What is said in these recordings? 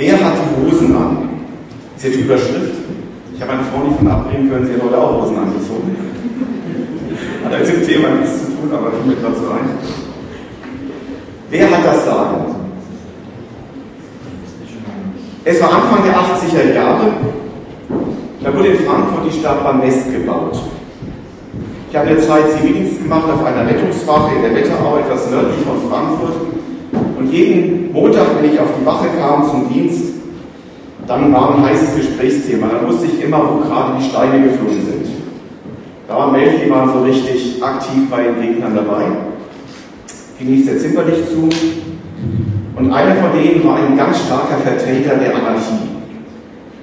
Wer hat die Hosen an? Ist ja die Überschrift. Ich habe meine Frau nicht von abbringen können, sie hat heute auch Hosen angezogen. Hat mit dem Thema nichts zu tun, aber fiel mir gerade so ein. Wer hat das Sagen? Es war Anfang der 80er Jahre. Da wurde in Frankfurt die Stadtbahn Nest gebaut. Ich habe eine Zeit Zivildienst gemacht auf einer Rettungswache in der Wetterau, etwas nördlich von Frankfurt. Jeden Montag, wenn ich auf die Wache kam zum Dienst, dann war ein heißes Gesprächsthema. Dann wusste ich immer, wo gerade die Steine geflogen sind. Da war Melchi war so richtig aktiv bei den Gegnern dabei. Ging nicht sehr zimperlich zu. Und einer von denen war ein ganz starker Vertreter der Anarchie.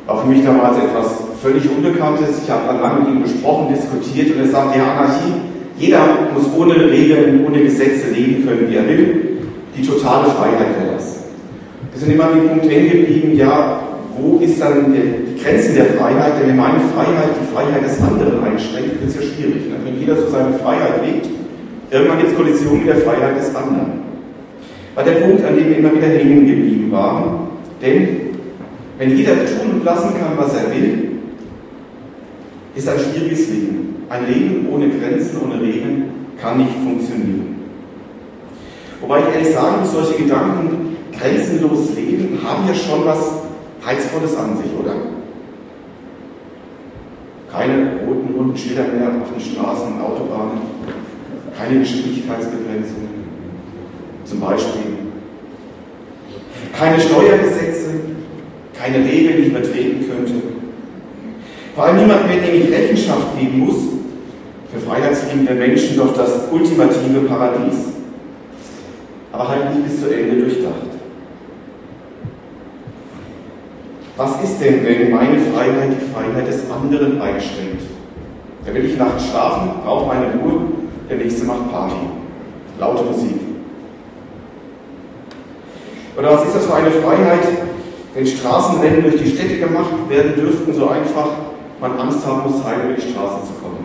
War für mich damals etwas völlig Unbekanntes. Ich habe dann lange mit ihm gesprochen, diskutiert und er sagte, ja, Anarchie, jeder muss ohne Regeln, ohne Gesetze leben können, wie er will. Die totale Freiheit wäre das. Wir sind immer an dem Punkt hängen geblieben, ja, wo ist dann die Grenzen der Freiheit? Denn wenn meine Freiheit die Freiheit des anderen einschränkt, wird es ja schwierig. Ne? Wenn jeder so seine Freiheit lebt, irgendwann gibt es Kollisionen mit der Freiheit des anderen. War der Punkt, an dem wir immer wieder hängen geblieben waren. Denn wenn jeder tun und lassen kann, was er will, ist ein schwieriges Leben. Ein Leben ohne Grenzen, ohne Regeln kann nicht funktionieren. Wobei ich ehrlich sagen muss, solche Gedanken, grenzenlos leben, haben ja schon was Reizvolles an sich, oder? Keine roten, runden Schilder mehr auf den Straßen und Autobahnen, keine Geschwindigkeitsbegrenzungen, zum Beispiel. Keine Steuergesetze, keine Regeln, die ich übertreten könnte. Vor allem niemand mehr, dem ich Rechenschaft geben muss, für freiheitsliebende Menschen doch das ultimative Paradies. Aber halt nicht bis zu Ende durchdacht. Was ist denn, wenn meine Freiheit die Freiheit des anderen einschränkt? Da will ich nachts schlafen, brauche meine Ruhe, der nächste macht Party. Laute Musik. Oder was ist das für eine Freiheit, wenn Straßenrennen durch die Städte gemacht werden dürften, so einfach man Angst haben muss, heim über die Straße zu kommen.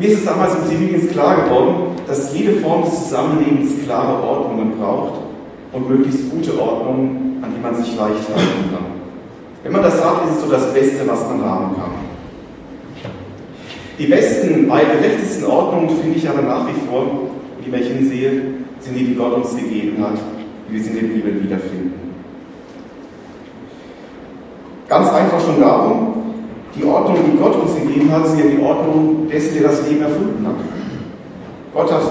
Mir ist es damals im Zivildienst klar geworden, dass jede Form des Zusammenlebens klare Ordnungen braucht und möglichst gute Ordnungen, an die man sich leicht halten kann. Wenn man das hat, ist es so das Beste, was man haben kann. Die besten, gerechtesten Ordnungen finde ich aber nach wie vor, die ich hinsehe, sind die, die Gott uns gegeben hat, wie wir sie in der Bibel wiederfinden. Ganz einfach schon darum, die Ordnung, die Gott uns gegeben hat, ist ja die Ordnung dessen, der das Leben erfunden hat. Gott hat,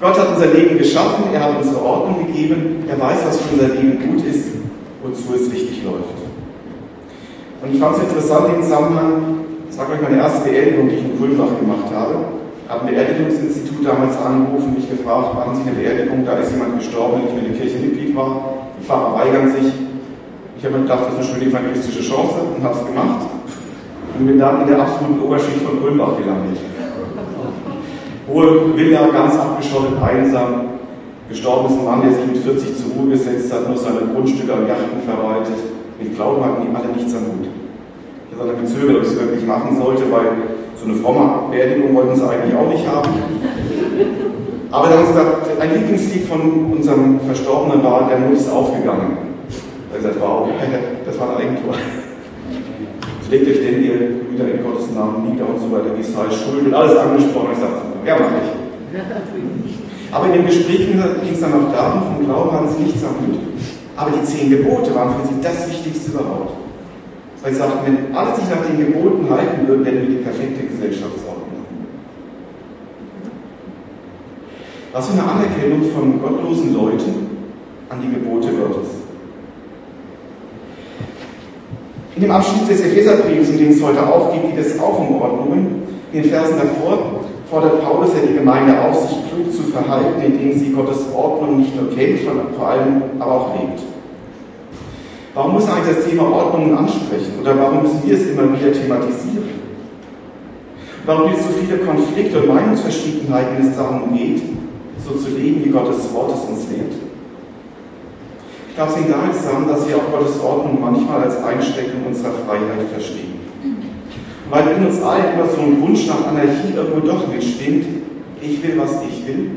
Gott hat unser Leben geschaffen, er hat uns eine Ordnung gegeben, er weiß, was für unser Leben gut ist, wozu es richtig läuft. Und ich fand es interessant, den Zusammenhang, das war gleich meine erste Beerdigung, die ich in Kulmbach gemacht habe, habe ein Beerdigungsinstitut damals angerufen, mich gefragt, machen Sie eine Beerdigung, da ist jemand gestorben, wenn ich in der Kirche Mitglied war. Die Pfarrer weigern sich. Ich habe mir gedacht, das ist eine schöne evangelistische Chance und habe es gemacht. Und bin dann in der absoluten Oberschicht von Kulmbach gelandet. Hohe Villa, ganz abgeschottet, einsam. Gestorben ist ein Mann, der sich mit 40 zur Ruhe gesetzt hat, nur seine Grundstücke an Yachten verwaltet. Mit Glauben hatten die alle nichts am Hut. Ich habe dann gezögert, ob ich es wirklich machen sollte, weil so eine fromme Beerdigung wollten sie eigentlich auch nicht haben. Aber dann gesagt, ein Lieblingslied von unserem Verstorbenen war, der Mond ist aufgegangen. Da habe gesagt, wow, das war ein Eigentor. Pflegt euch denn ihr wieder in Gottes Namen nieder und so weiter, es heißt, Schuld und alles angesprochen. Ich sagte, ja, mach ich. Aber in dem Gespräch ging es dann auch darum, vom Glauben haben sie nichts am Hut. Aber die zehn Gebote waren für sie das Wichtigste überhaupt. Weil sie sagten, wenn alle sich nach den Geboten halten würden, hätten wir die perfekte Gesellschaftsordnung. Was für eine Anerkennung von gottlosen Leuten an die Gebote Gottes. In dem Abschnitt des Epheserbriefs, in dem es heute auch geht, geht es auch um Ordnungen. In den Versen davor fordert Paulus ja die Gemeinde auf, sich klug zu verhalten, indem sie Gottes Ordnung nicht nur kennt, sondern vor allem aber auch lebt. Warum muss eigentlich das Thema Ordnungen ansprechen? Oder warum müssen wir es immer wieder thematisieren? Warum gibt es so viele Konflikte und Meinungsverschiedenheiten, wenn es darum geht, so zu leben, wie Gottes Wort es uns lehrt. Ich glaube, es hängt damit zusammen, dass wir auch Gottes Ordnung manchmal als Einschränkung unserer Freiheit verstehen. Weil in uns allen immer so ein Wunsch nach Anarchie irgendwo doch mitschwingt, ich will, was ich will,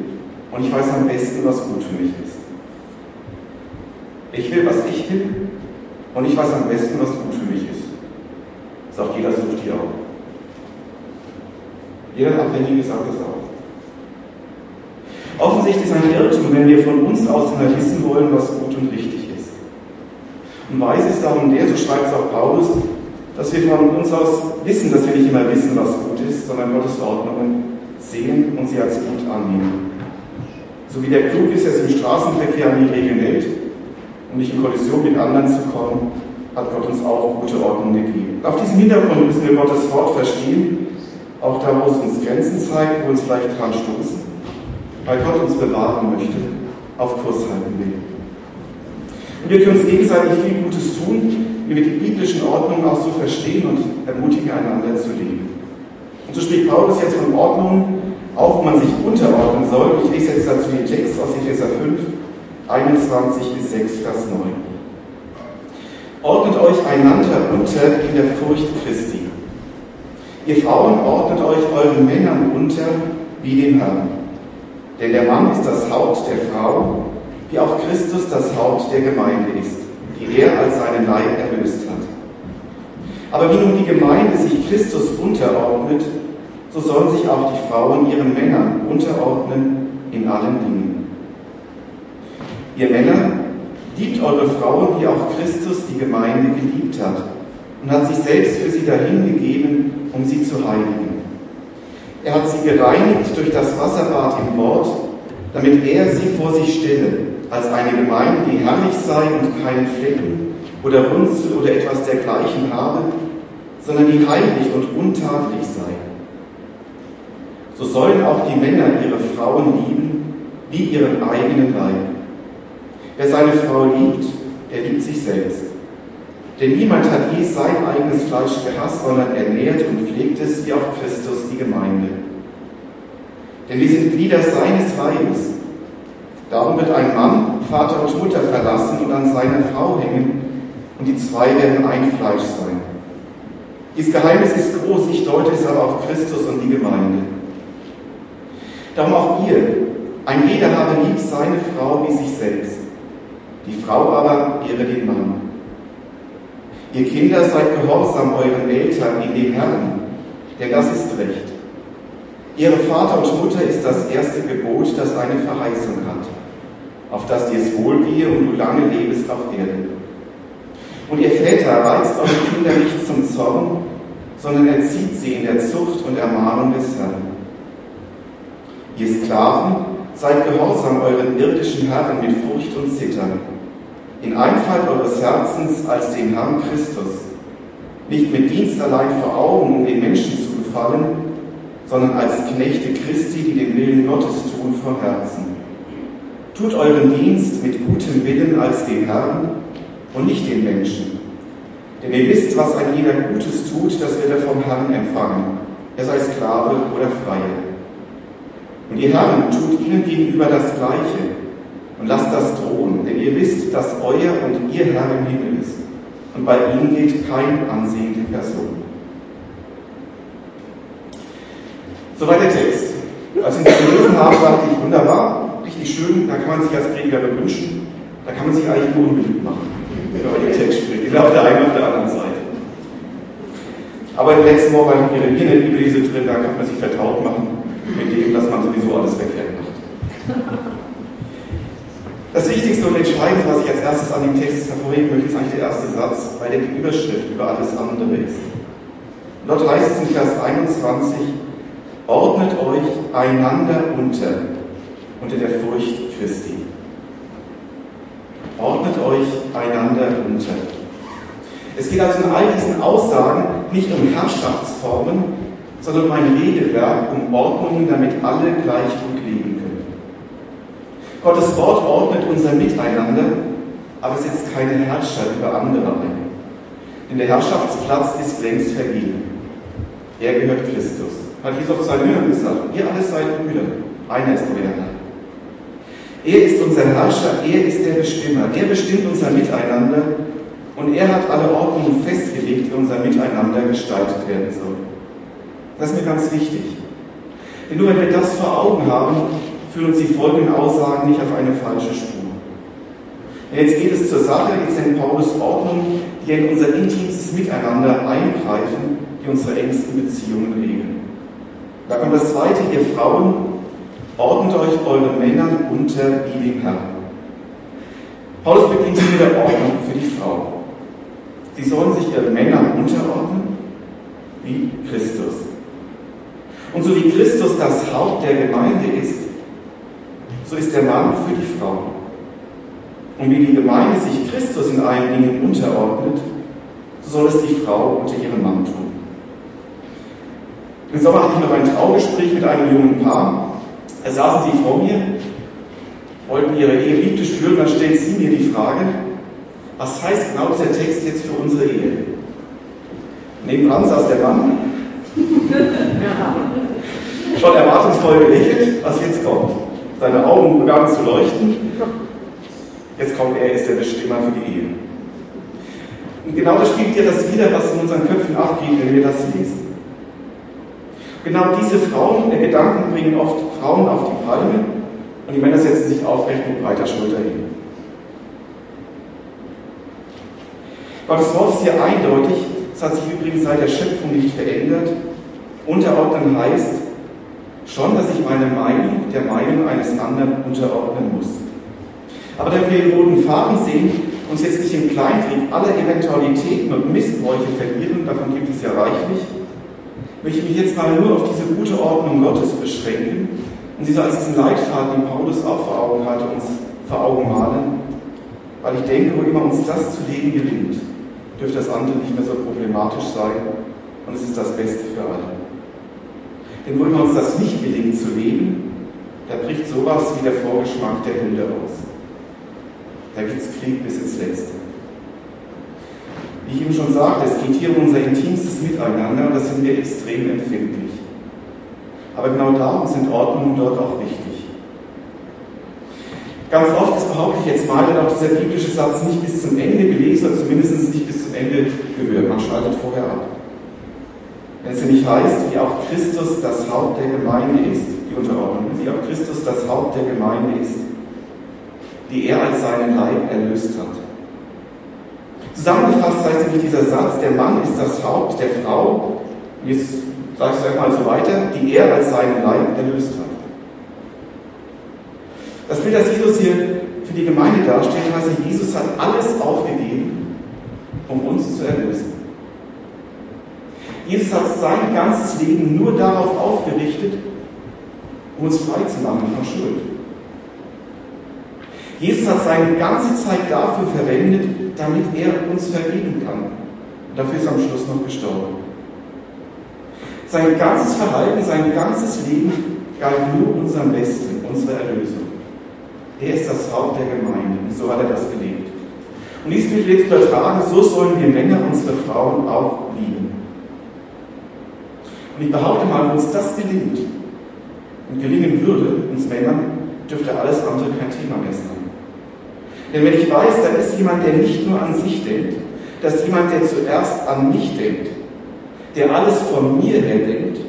und ich weiß am besten, was gut für mich ist. Ich will, was ich will und ich weiß am besten, was gut für mich ist. Sagt jeder, sucht hier auch. Jeder Abhängige sagt das auch. Offensichtlich ist ein Irrtum, wenn wir von uns aus immer wissen wollen, was gut und richtig ist. Und weiß ist darum der, so schreibt es auch Paulus, dass wir von uns aus wissen, dass wir nicht immer wissen, was gut ist, sondern Gottes Ordnungen sehen und sie als gut annehmen. So wie der klug ist, es im Straßenverkehr an die Regeln hält, um nicht in Kollision mit anderen zu kommen, hat Gott uns auch gute Ordnungen gegeben. Auf diesem Hintergrund müssen wir Gottes Wort verstehen, auch da, wo es uns Grenzen zeigt, wo uns vielleicht dran stoßen, weil Gott uns bewahren möchte, auf Kurs halten will. Und wir können uns gegenseitig viel Gutes tun, wie wir die biblischen Ordnungen auch so verstehen und ermutigen, einander zu leben. Und so spricht Paulus jetzt von Ordnungen, auch wo man sich unterordnen soll. Ich lese jetzt dazu den Text aus Epheser 5, 21 bis 6, Vers 9. Ordnet euch einander unter in der Furcht Christi. Ihr Frauen ordnet euch euren Männern unter wie dem Herrn. Denn der Mann ist das Haupt der Frau, wie auch Christus das Haupt der Gemeinde ist die er als seinen Leib erlöst hat. Aber wie nun die Gemeinde sich Christus unterordnet, so sollen sich auch die Frauen ihren Männern unterordnen in allen Dingen. Ihr Männer, liebt eure Frauen, wie auch Christus die Gemeinde geliebt hat und hat sich selbst für sie dahingegeben, um sie zu heiligen. Er hat sie gereinigt durch das Wasserbad im Wort, damit er sie vor sich stelle als eine Gemeinde, die herrlich sei und keinen Flecken oder Runzel oder etwas dergleichen habe, sondern die heilig und untadelig sei. So sollen auch die Männer ihre Frauen lieben wie ihren eigenen Leib. Wer seine Frau liebt, der liebt sich selbst. Denn niemand hat je sein eigenes Fleisch gehasst, sondern ernährt und pflegt es wie auch Christus die Gemeinde. Denn wir sind Glieder seines Leibes. Darum wird ein Mann Vater und Mutter verlassen und an seiner Frau hängen, und die zwei werden ein Fleisch sein. Dieses Geheimnis ist groß, ich deute es aber auf Christus und die Gemeinde. Darum auch ihr, ein jeder habe lieb seine Frau wie sich selbst, die Frau aber ehre den Mann. Ihr Kinder seid gehorsam euren Eltern in dem Herrn, denn das ist Recht. Ihre Vater und Mutter ist das erste Gebot, das eine Verheißung hat auf dass dir es wohlgehe und du lange lebst auf Erden. Und ihr Väter reizt eure Kinder nicht zum Zorn, sondern erzieht sie in der Zucht und Ermahnung des Herrn. Ihr Sklaven, seid gehorsam euren irdischen Herren mit Furcht und Zittern, in Einfalt eures Herzens als dem Herrn Christus, nicht mit Dienst allein vor Augen, um den Menschen zu gefallen, sondern als Knechte Christi, die den Willen Gottes tun von Herzen. Tut euren Dienst mit gutem Willen als dem Herrn und nicht den Menschen. Denn ihr wisst, was ein jeder Gutes tut, das wird er vom Herrn empfangen, er sei Sklave oder Freie. Und ihr Herren, tut ihnen gegenüber das Gleiche und lasst das drohen, denn ihr wisst, dass euer und ihr Herr im Himmel ist. Und bei ihm gilt kein Ansehen der Person. Soweit der Text. Als ich ihn gelesen habe, dachte ich, wunderbar, richtig schön, da kann man sich als Prediger wünschen, da kann man sich eigentlich nur unbeliebt machen, wenn man den Text spricht, weder auf der einen auf der anderen Seite. Aber den letzten Wochen war in der Bibellese drin, da kann man sich vertraut machen mit dem, dass man sowieso alles verkehrt macht. Das Wichtigste und Entscheidende, was ich als erstes an dem Text hervorheben möchte, ist eigentlich der erste Satz, weil der die Überschrift über alles andere ist. dort heißt es in Vers 21, ordnet euch einander unter unter der Furcht Christi. Ordnet euch einander unter. Es geht also in all diesen Aussagen nicht um Herrschaftsformen, sondern um ein Regelwerk, um Ordnungen, damit alle gleich gut. Gottes Wort ordnet unser Miteinander, aber setzt keine Herrscher über andere ein. Denn der Herrschaftsplatz ist längst vergeben. Er gehört Christus. Hat Jesus auf seinen Jüngern gesagt, ihr alle seid Brüder, einer ist euer. Er ist unser Herrscher, er ist der Bestimmer, er bestimmt unser Miteinander und er hat alle Ordnungen festgelegt, wie unser Miteinander gestaltet werden soll. Das ist mir ganz wichtig. Denn nur wenn wir das vor Augen haben, führen uns die folgenden Aussagen nicht auf eine falsche Spur. Jetzt geht es zur Sache, jetzt nennt Paulus Ordnung, die in unser intimstes Miteinander eingreifen, die unsere engsten Beziehungen regeln. Da kommt das zweite, ihr Frauen, ordnet euch eure Männer unter wie dem Herrn. Paulus beginnt hier mit der Ordnung für die Frau. Sie sollen sich ihren Männern unterordnen, wie Christus. Und so wie Christus das Haupt der Gemeinde ist, so ist der Mann für die Frau. Und wie die Gemeinde sich Christus in allen Dingen unterordnet, so soll es die Frau unter ihrem Mann tun. Im Sommer hatte ich noch ein Traugespräch mit einem jungen Paar. Da saßen sie vor mir, wollten ihre Ehe biblisch führen, dann stellt sie mir die Frage, was heißt genau dieser Text jetzt für unsere Ehe? Nebenan saß der Mann, schon erwartungsvoll gelächelt, was jetzt kommt. Seine Augen begannen zu leuchten. Jetzt kommt er, ist der Bestimmer für die Ehe. Und genau das spielt dir das wieder, was in unseren Köpfen abgeht, wenn wir das lesen. Genau diese Frauen, der Gedanken bringen oft Frauen auf die Palme und die Männer setzen sich aufrecht mit breiter Schulter hin. Gottes Wort ist hier eindeutig, es hat sich übrigens seit der Schöpfung nicht verändert. Unterordnen heißt schon, dass ich meine Meinung der Meinung eines anderen unterordnen muss. Aber da wir den roten Faden sehen, uns jetzt nicht im Kleinkrieg aller Eventualitäten und Missbräuche verlieren, davon gibt es ja reichlich, möchte ich mich jetzt mal nur auf diese gute Ordnung Gottes beschränken und sie so als diesen Leitfaden, den Paulus auch vor Augen hatte, uns vor Augen malen, weil ich denke, wo immer uns das zu leben gelingt, dürfte das andere nicht mehr so problematisch sein und es ist das Beste für alle. Denn wo immer uns das nicht gelingt zu leben, da bricht sowas wie der Vorgeschmack der Hünde aus. Da gibt es Krieg bis ins Letzte. Wie ich eben schon sagte, es geht hier um unser intimstes Miteinander und da sind wir extrem empfindlich. Aber genau darum sind Ordnungen dort auch wichtig. Ganz oft, das behaupte ich jetzt mal, wird auch dieser biblische Satz nicht bis zum Ende gelesen oder zumindest nicht bis zum Ende gehört. Man schaltet vorher ab. Wenn es nämlich heißt, wie auch Christus das Haupt der Gemeinde ist, die Unterordnung, wie auch Christus das Haupt der Gemeinde ist, die er als seinen Leib erlöst hat. Zusammengefasst heißt nämlich dieser Satz, der Mann ist das Haupt der Frau, jetzt sage ich es einfach mal so weiter, die er als seinen Leib erlöst hat. Das Bild, das Jesus hier für die Gemeinde darstellt, heißt, Jesus hat alles aufgegeben, um uns zu erlösen. Jesus hat sein ganzes Leben nur darauf aufgerichtet, um uns frei zu machen von Schuld. Jesus hat seine ganze Zeit dafür verwendet, damit er uns vergeben kann. Und dafür ist er am Schluss noch gestorben. Sein ganzes Verhalten, sein ganzes Leben galt nur unserem Besten, unserer Erlösung. Er ist das Haupt der Gemeinde und so hat er das gelebt. Und dies will ich jetzt übertragen, so sollen wir Männer unsere Frauen auch lieben. Und ich behaupte mal, wenn uns das gelingt und gelingen würde, uns Männern, dürfte alles andere kein Thema mehr sein. Denn wenn ich weiß, da ist jemand, der nicht nur an sich denkt, da ist jemand, der zuerst an mich denkt, der alles von mir her denkt,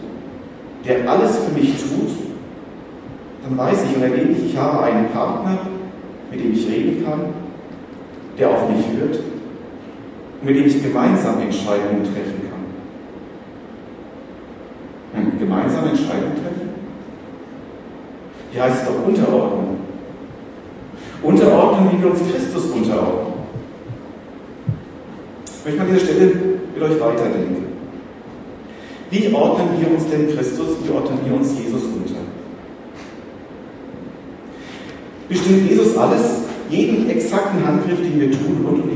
der alles für mich tut, dann weiß ich und erlebe ich, ich habe einen Partner, mit dem ich reden kann, der auf mich hört und mit dem ich gemeinsam Entscheidungen treffen kann. Und gemeinsam Entscheidungen treffen? Hier heißt es doch Unterordnung. Unterordnen, wie wir uns Christus unterordnen. Ich möchte an dieser Stelle mit euch weiterdenken. Wie ordnen wir uns denn Christus, wie ordnen wir uns Jesus unter? Bestimmt Jesus alles, jeden exakten Handgriff, den wir tun, rund um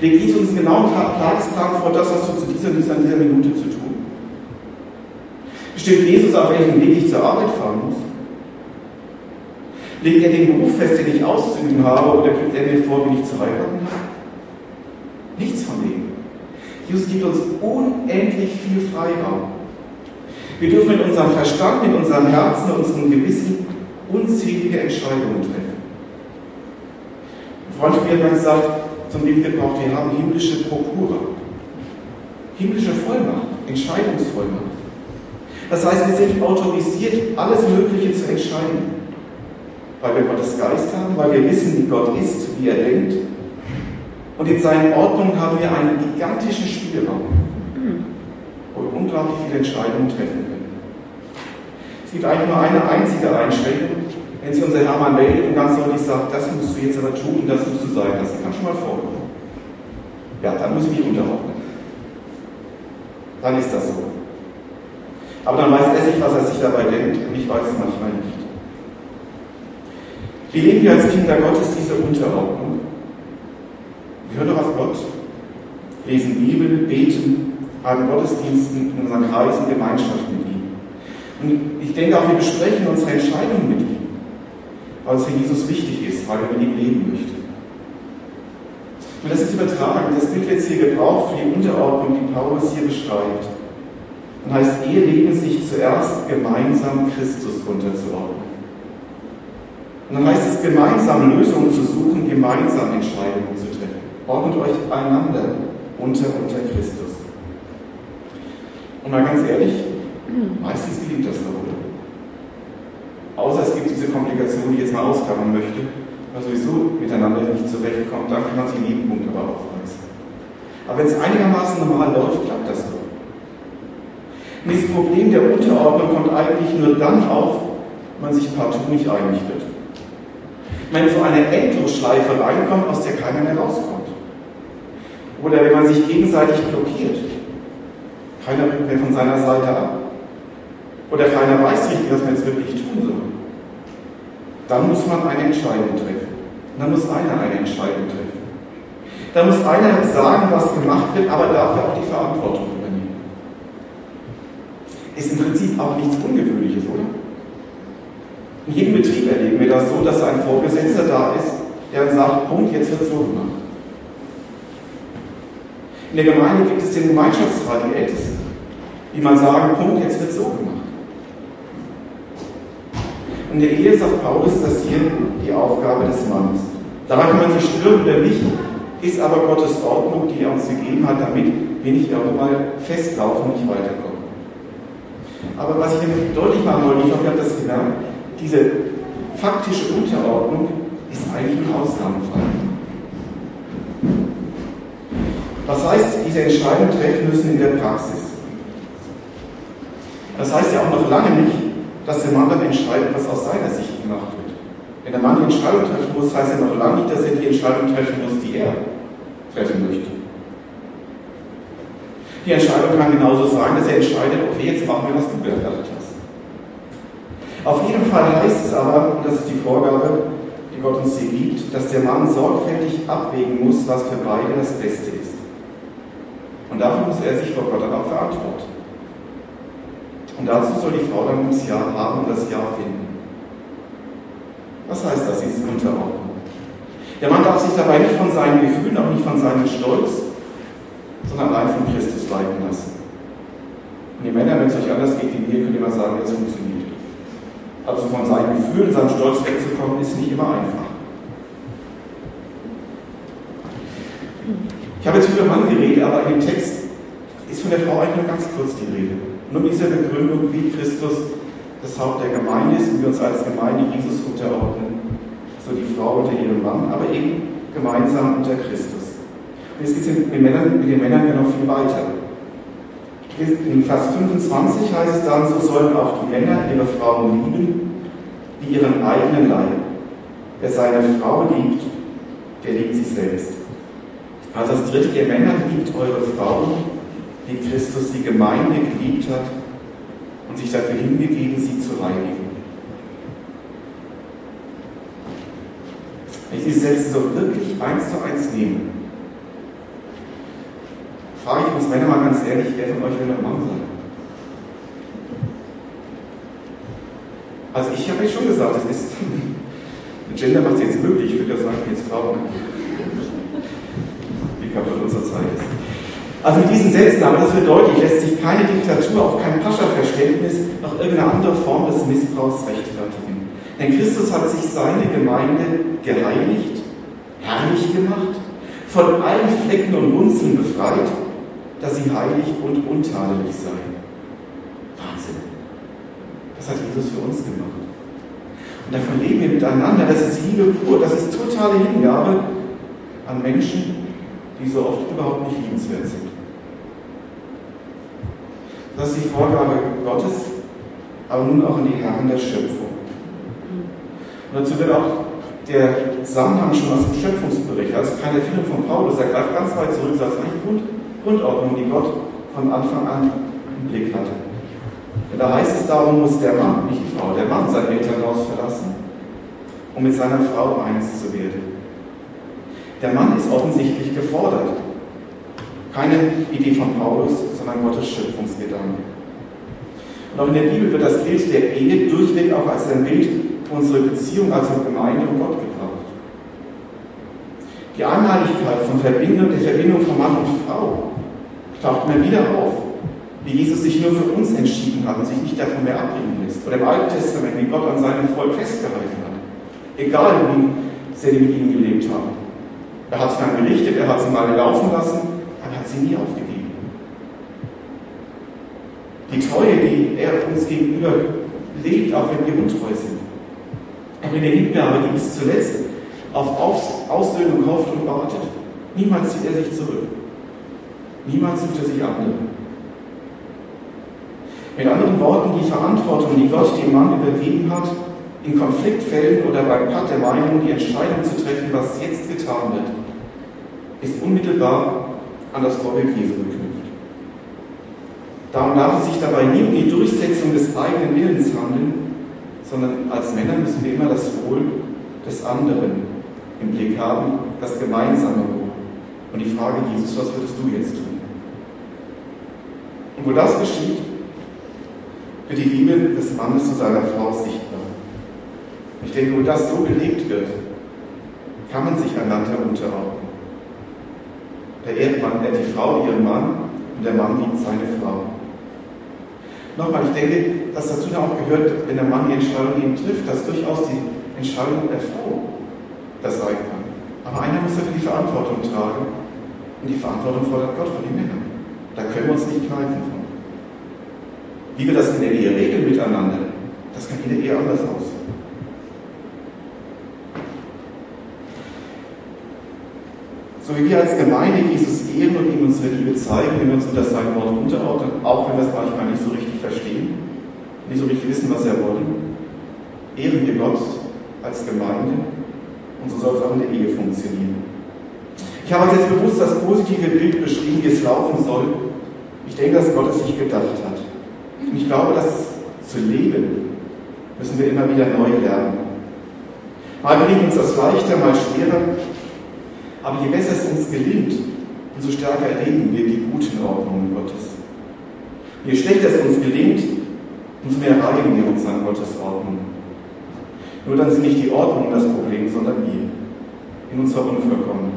Legt Jesus uns einen genauen Tagesplan vor, das hast du zu dieser, dieser, dieser Minute zu tun? Bestimmt Jesus, auf welchem Weg ich zur Arbeit fahren muss? Legt er den Beruf fest, den ich auszuüben habe, oder gibt er mir vor, wie ich zu heiraten habe? Nichts von dem. Jesus gibt uns unendlich viel Freiraum. Wir dürfen mit unserem Verstand, mit unserem Herzen, unserem Gewissen unzählige Entscheidungen treffen. Ein Freund von mir hat gesagt, zum Leben gebraucht, wir haben himmlische Prokura. Himmlische Vollmacht, Entscheidungsvollmacht. Das heißt, wir sind autorisiert, alles Mögliche zu entscheiden. Weil wir Gottes Geist haben, weil wir wissen, wie Gott ist, wie er denkt. Und in seinen Ordnungen haben wir einen gigantischen Spielraum, wo wir unglaublich viele Entscheidungen treffen können. Es gibt eigentlich nur eine einzige Einschränkung, wenn sich unser Herr mal meldet und ganz deutlich sagt, das musst du jetzt aber tun, das musst du sein lassen, kann schon mal vorkommen. Ja, dann muss ich mich unterordnen. Dann ist das so. Aber dann weiß er sich, was er sich dabei denkt und ich weiß es manchmal nicht. Wie leben wir als Kinder Gottes diese Unterordnung? Wir hören doch auf Gott, lesen Bibel, beten, haben Gottesdiensten in unseren Kreisen Gemeinschaft mit ihm. Und ich denke auch, wir besprechen unsere Entscheidungen mit weil es für Jesus wichtig ist, weil er mit ihm leben möchte. Und das ist übertragen, das Bild jetzt hier gebraucht für die Unterordnung, die Paulus hier beschreibt. Und heißt, Eheleben sich zuerst gemeinsam Christus unterzuordnen. Und dann heißt es, gemeinsam Lösungen zu suchen, gemeinsam Entscheidungen zu treffen. Ordnet euch einander unter, unter Christus. Und mal ganz ehrlich, meistens gelingt das doch, oder? Außer es gibt diese Komplikation, die ich jetzt mal ausklammern möchte, weil sowieso miteinander nicht zurechtkommt, dann kann man sich jeden Punkt aber aufreißen. Aber wenn es einigermaßen normal läuft, klappt das doch. Und dieses Problem der Unterordnung kommt eigentlich nur dann auf, wenn man sich partout nicht einig wird wenn so eine Endlosschleife reinkommt, aus der keiner mehr rauskommt. Oder wenn man sich gegenseitig blockiert. Keiner rückt mehr von seiner Seite ab. Oder keiner weiß richtig, was man jetzt wirklich tun soll. Dann muss man eine Entscheidung treffen. Dann muss einer eine Entscheidung treffen. Dann muss einer sagen, was gemacht wird, aber dafür auch die Verantwortung übernehmen. Ist im Prinzip auch nichts Ungewöhnliches, oder? In jedem Betrieb erleben wir das so, dass ein Vorgesetzter da ist, der dann sagt, Punkt, jetzt wird so gemacht. In der Gemeinde gibt es den Gemeinschaftsrat, die Ältesten, die mal sagen, Punkt, jetzt wird so gemacht. In der Ehe sagt Paulus, dass hier die Aufgabe des Mannes. Daran kann man sich stören oder nicht, ist aber Gottes Ordnung, die er uns gegeben hat, damit wir nicht irgendwann festlaufen und nicht weiterkommen. Aber was ich damit deutlich machen wollte, ich hoffe, ihr habt das gemerkt, diese faktische Unterordnung ist eigentlich ein Ausnahmefall. Was heißt, diese Entscheidung treffen müssen in der Praxis? Das heißt ja auch noch lange nicht, dass der Mann dann entscheidet, was aus seiner Sicht gemacht wird. Wenn der Mann die Entscheidung treffen muss, heißt ja noch lange nicht, dass er die Entscheidung treffen muss, die er treffen möchte. Die Entscheidung kann genauso sein, dass er entscheidet, okay, jetzt machen wir, was du gedacht hast. Auf jeden Fall heißt es aber, und das ist die Vorgabe, die Gott uns hier gibt, dass der Mann sorgfältig abwägen muss, was für beide das Beste ist. Und dafür muss er sich vor Gott auch verantworten. Und dazu soll die Frau dann das Ja haben und das Ja finden. Was heißt das, diese Unterordnung? Der Mann darf sich dabei nicht von seinen Gefühlen, auch nicht von seinem Stolz, sondern allein von Christus leiten lassen. Und die Männer, wenn es euch anders geht wie mir, könnt ihr mal sagen, das funktioniert. Also von seinen Gefühlen, seinem Stolz wegzukommen, ist nicht immer einfach. Ich habe jetzt über Mann geredet, aber in dem Text ist von der Frau eigentlich nur ganz kurz die Rede. Nur mit dieser Begründung, wie Christus das Haupt der Gemeinde ist und wir uns als Gemeinde Jesus unterordnen. So die Frau unter ihrem Mann, aber eben gemeinsam unter Christus. Und jetzt geht es mit den Männern, mit den Männern ja noch viel weiter. In Vers 25 heißt es dann, so sollen auch die Männer ihre Frauen lieben, wie ihren eigenen Leib. Wer seine Frau liebt, der liebt sich selbst. Also das dritte, ihr Männer liebt eure Frauen, wie Christus die Gemeinde geliebt hat und sich dafür hingegeben, sie zu reinigen. Wenn ich diese Sätze so wirklich eins zu eins nehme, frage ich uns Männer mal ganz ehrlich, wer von euch will ein Mann sein? Also ich habe euch schon gesagt, das ist, Gender macht es jetzt möglich, ich würde ja sagen, jetzt Frauen. Wie kaputt unsere Zeit ist. Also mit diesen Sätzen, aber das wird deutlich, lässt sich keine Diktatur, auch kein Pascha-Verständnis noch irgendeine andere Form des Missbrauchs rechtfertigen. Denn Christus hat sich seine Gemeinde geheiligt, herrlich gemacht, von allen Flecken und Runzeln befreit dass sie heilig und untadelig sei. Wahnsinn. Das hat Jesus für uns gemacht. Und davon leben wir miteinander. Das ist Liebe pur. Das ist totale Hingabe an Menschen, die so oft überhaupt nicht liebenswert sind. Das ist die Vorgabe Gottes, aber nun auch an die Herren der Schöpfung. Und dazu wird auch der Zusammenhang schon aus dem Schöpfungsbericht, also keine Erfindung von Paulus, er greift ganz weit zurück, das ist eigentlich Grund, Grundordnung, die Gott von Anfang an im Blick hatte. Denn da heißt es, darum muss der Mann, nicht die Frau, der Mann sein Elternhaus verlassen, um mit seiner Frau eins zu werden. Der Mann ist offensichtlich gefordert. Keine Idee von Paulus, sondern Gottes Schöpfungsgedanke. Und auch in der Bibel wird das Bild der Ehe durchweg auch als ein Bild für unsere Beziehung als Gemeinde und Gott gebraucht. Die Einmaligkeit von Verbindung, der Verbindung von Mann und Frau taucht immer wieder auf, wie Jesus sich nur für uns entschieden hat und sich nicht davon mehr abbringen lässt. Oder im Alten Testament, wie Gott an seinem Volk festgehalten hat. Egal, wie die mit ihnen gelebt haben. Er hat sich dann gerichtet, er hat sie mal laufen lassen, aber er hat sie nie aufgegeben. Die Treue, die er uns gegenüber lebt, auch wenn wir untreu sind. Auch in der Hingabe, die bis zuletzt auf Aussöhnung hofft und wartet. Niemals zieht er sich zurück. Niemals sucht er sich andere. Mit anderen Worten, die Verantwortung, die Gott dem Mann übergeben hat, in Konfliktfällen oder beim Patt der Meinung, die Entscheidung zu treffen, was jetzt getan wird, ist unmittelbar an das Vorbild Jesu. Darum darf es sich dabei nie um die Durchsetzung des eigenen Willens handeln, sondern als Männer müssen wir immer das Wohl des anderen im Blick haben, das gemeinsame Wohl. Und die Frage, Jesus, was würdest du jetzt tun? Und wo das geschieht, wird die Liebe des Mannes zu seiner Frau sichtbar. Ich denke, wo das so gelebt wird, kann man sich einander unterordnen. Der Ehemann ehrt die Frau ihren Mann und der Mann liebt seine Frau. Nochmal, ich denke, dass dazu dann auch gehört, wenn der Mann die Entscheidung eben trifft, dass durchaus die Entscheidung der Frau das sein kann. Aber einer muss dafür die Verantwortung tragen und die Verantwortung fordert Gott von den Männern. Da können wir uns nicht kneifen von. Wie wir das in der Ehe regeln miteinander, das kann der Ehe anders aussehen. So wie wir als Gemeinde Jesus ehren und ihm unsere Liebe zeigen, wenn wir uns unter sein Wort unterordnen, auch wenn wir es manchmal nicht so richtig verstehen, nicht so richtig wissen, was er wollen, ehren wir Gott als Gemeinde und so soll es auch in der Ehe funktionieren. Ich habe jetzt bewusst das positive Bild beschrieben, wie es laufen soll. Ich denke, dass Gott es sich gedacht hat. Und ich glaube, dass zu leben müssen wir immer wieder neu lernen. Mal gelingt uns das leichter, mal schwerer. Aber je besser es uns gelingt, umso stärker erleben wir die guten Ordnungen Gottes. Je schlechter es uns gelingt, umso mehr reiben wir uns an Gottes Ordnung. Nur dann sind nicht die Ordnungen das Problem, sondern wir in unserer Unvollkommenheit.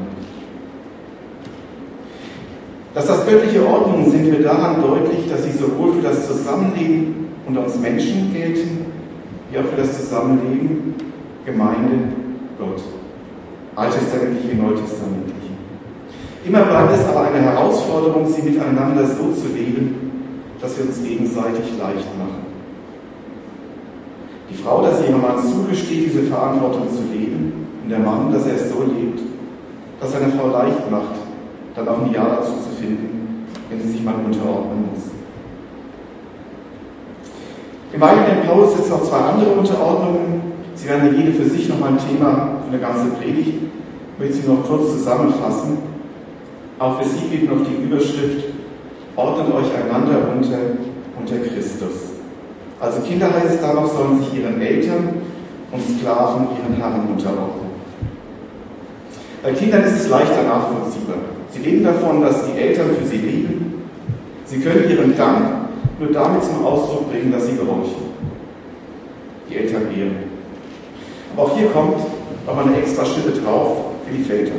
Dass das göttliche Ordnungen sind, wird daran deutlich, dass sie sowohl für das Zusammenleben unter uns Menschen gelten, wie auch für das Zusammenleben Gemeinde Gott alttestamentlich wie neutestamentlich. Immer bleibt es aber eine Herausforderung, sie miteinander so zu leben, dass wir uns gegenseitig leicht machen. Die Frau, dass sie ihrem Mann zugesteht, diese Verantwortung zu leben, und der Mann, dass er es so lebt, dass seine Frau leicht macht, dann auch ein Ja dazu zu finden, wenn sie sich mal unterordnen muss. Im eigenen Paulus sitzen noch zwei andere Unterordnungen. Sie werden jede für sich nochmal ein Thema für eine ganze Predigt. Ich möchte sie noch kurz zusammenfassen. Auch für sie gilt noch die Überschrift, ordnet euch einander unter, unter Christus. Also Kinder heißt es darauf, sollen sich ihren Eltern und Sklaven ihren Herren unterordnen. Bei Kindern ist es leichter nachvollziehbar. Sie leben davon, dass die Eltern für sie leben. Sie können ihren Dank nur damit zum Ausdruck bringen, dass sie gehorchen. Die Eltern ehren. Auch hier kommt noch eine extra Schippe drauf für die Väter.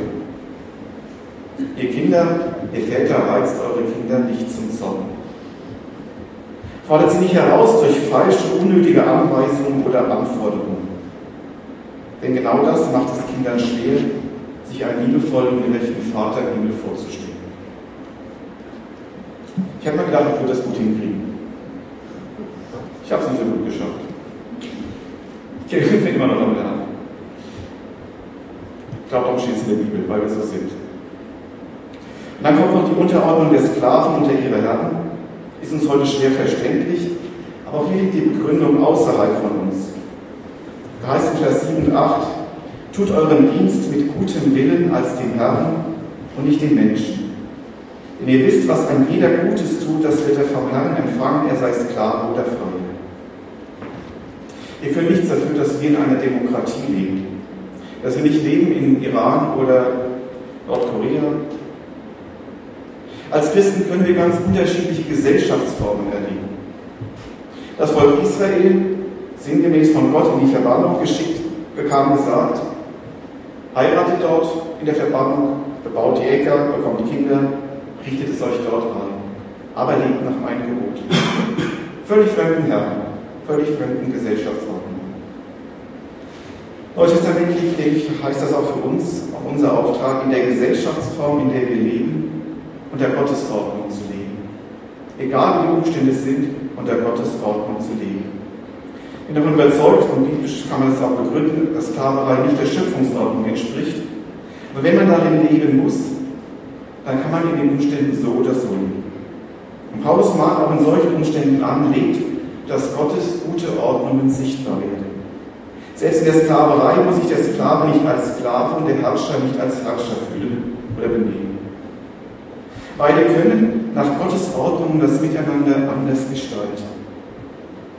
Ihr Kinder, ihr Väter reizt eure Kinder nicht zum Zorn. Fordert sie nicht heraus durch falsche, unnötige Anweisungen oder Anforderungen. Denn genau das macht es Kindern schwer, sich einen liebevollen, gerechten Vater im Himmel vorzustellen. Ich habe mir gedacht, ich würde das gut hinkriegen. Ich habe es nicht so gut geschafft. Kirche sind immer noch am Lernen. Ich glaube, darum steht es in der Bibel, weil wir so sind. Dann kommt noch die Unterordnung der Sklaven unter ihre Herren. Ist uns heute schwer verständlich, aber hier liegt die Begründung außerhalb von uns. Da heißt in Vers 7 und 8, tut euren Dienst mit gutem Willen als dem Herrn und nicht den Menschen. Denn ihr wisst, was ein jeder Gutes tut, das wird er vom Herrn empfangen, er sei Sklave oder Freie. Ihr könnt nichts dafür, dass wir in einer Demokratie leben. Dass wir nicht leben in Iran oder Nordkorea. Als Christen können wir ganz unterschiedliche Gesellschaftsformen erleben. Das Volk Israel, sinngemäß von Gott in die Verbannung geschickt, bekam gesagt, heiratet dort in der Verbannung, bebaut die Äcker, bekommt die Kinder, richtet es euch dort ein, aber lebt nach meinem Gebot. Völlig fremden Herren, völlig fremden Gesellschaftsordnung. Neutestamentlich, denke ich, heißt das auch für uns, auch unser Auftrag, in der Gesellschaftsform, in der wir leben, unter Gottes Ordnung zu leben. Egal wie die Umstände sind, unter Gottes Ordnung zu leben. Ich bin davon überzeugt, und biblisch kann man das auch begründen, dass Sklaverei nicht der Schöpfungsordnung entspricht. Aber wenn man darin leben muss, dann kann man in den Umständen so oder so leben. Und Paulus mahnt auch in solchen Umständen anlegt, dass Gottes gute Ordnungen sichtbar werden. Selbst in der Sklaverei muss sich der Sklave nicht als Sklave und der Herrscher nicht als Herrscher fühlen oder benehmen. Beide können nach Gottes Ordnung das Miteinander anders gestalten.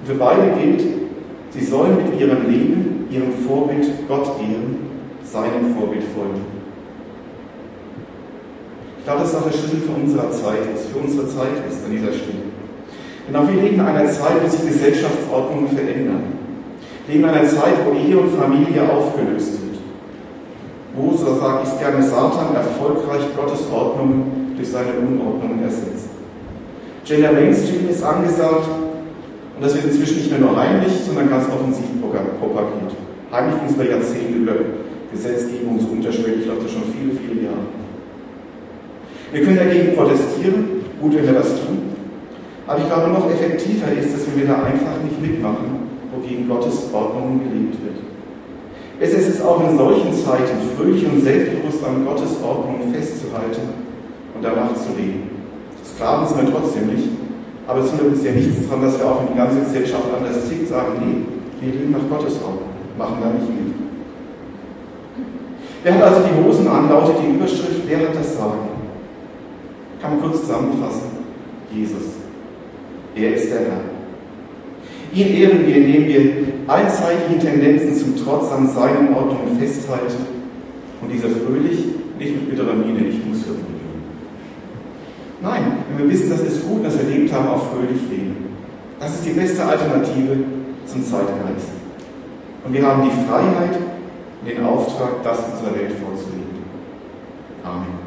Für beide gilt, sie sollen mit ihrem Leben, ihrem Vorbild Gott ehren, seinem Vorbild folgen. Ich glaube, das auch der Schlüssel für unsere Zeit ist, für unsere Zeit ist an dieser Stelle. Denn auch wir leben in einer Zeit, wo sich Gesellschaftsordnungen verändern leben in einer Zeit, wo Ehe und Familie aufgelöst wird. Wo, so sage ich es gerne, Satan erfolgreich Gottes Ordnung durch seine Unordnung ersetzt. Gender Mainstream ist angesagt und das wird inzwischen nicht mehr nur heimlich, sondern ganz offensiv propagiert. Heimlich ging es bei Jahrzehnten über Gesetzgebung läuft das schon viele, viele Jahre. Wir können dagegen protestieren, gut, wenn wir das tun. Aber ich glaube, noch effektiver ist es, wenn wir da einfach nicht mitmachen wogegen Gottes Ordnung gelebt wird. Besser ist es auch in solchen Zeiten, fröhlich und selbstbewusst an Gottes Ordnung festzuhalten und danach zu leben. Sklaven sind wir trotzdem nicht, aber es hindert uns ja nichts daran, dass wir auch, wenn die ganze Gesellschaft anders tickt, sagen, nee, wir leben nach Gottes Ordnung, machen da nicht mit. Wer hat also die Hosen an, lautet die Überschrift, wer hat das Sagen? Kann man kurz zusammenfassen. Jesus. Er ist der Herr. Ihn ehren wir, indem wir allen zeitlichen Tendenzen zum Trotz an seinen Ordnungen festhalten und dieser fröhlich, nicht mit bitterer Miene, ich muss für Nein, wenn wir wissen, dass es gut, dass wir erlebt haben, auch fröhlich leben. Das ist die beste Alternative zum Zeitgeist. Und wir haben die Freiheit, den Auftrag, das unserer Welt vorzulegen. Amen.